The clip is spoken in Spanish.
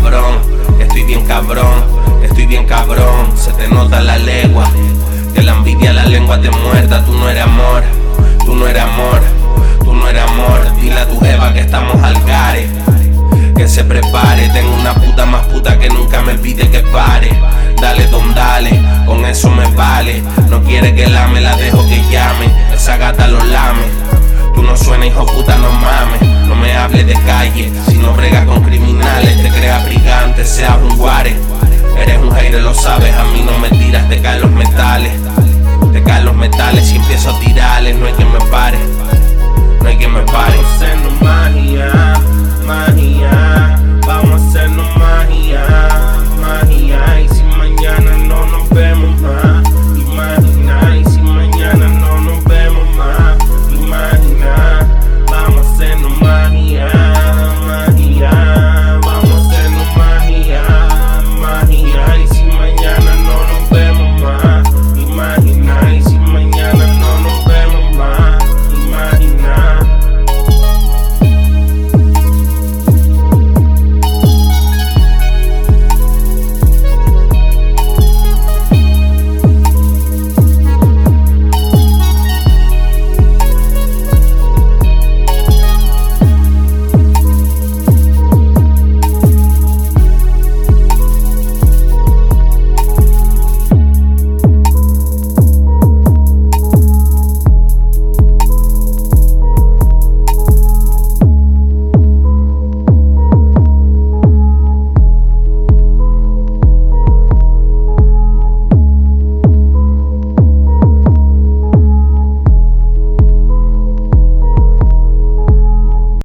cabrón. Estoy bien cabrón. Estoy bien cabrón. Se te nota la legua. Que la envidia la lengua te muerta. Tú no eres amor. Tú no eres amor. Tú no eres amor. Dile a tu Eva que estamos al gare. Que se prepare. Tengo una puta más puta que nunca me pide que pare. Dale, don, dale. Con eso me vale. No quiere que lame, la dejo que llame. Esa gata lo lame. Tú no suena, hijo puta, no mames. No me hables de calle. Si no brega con criminales,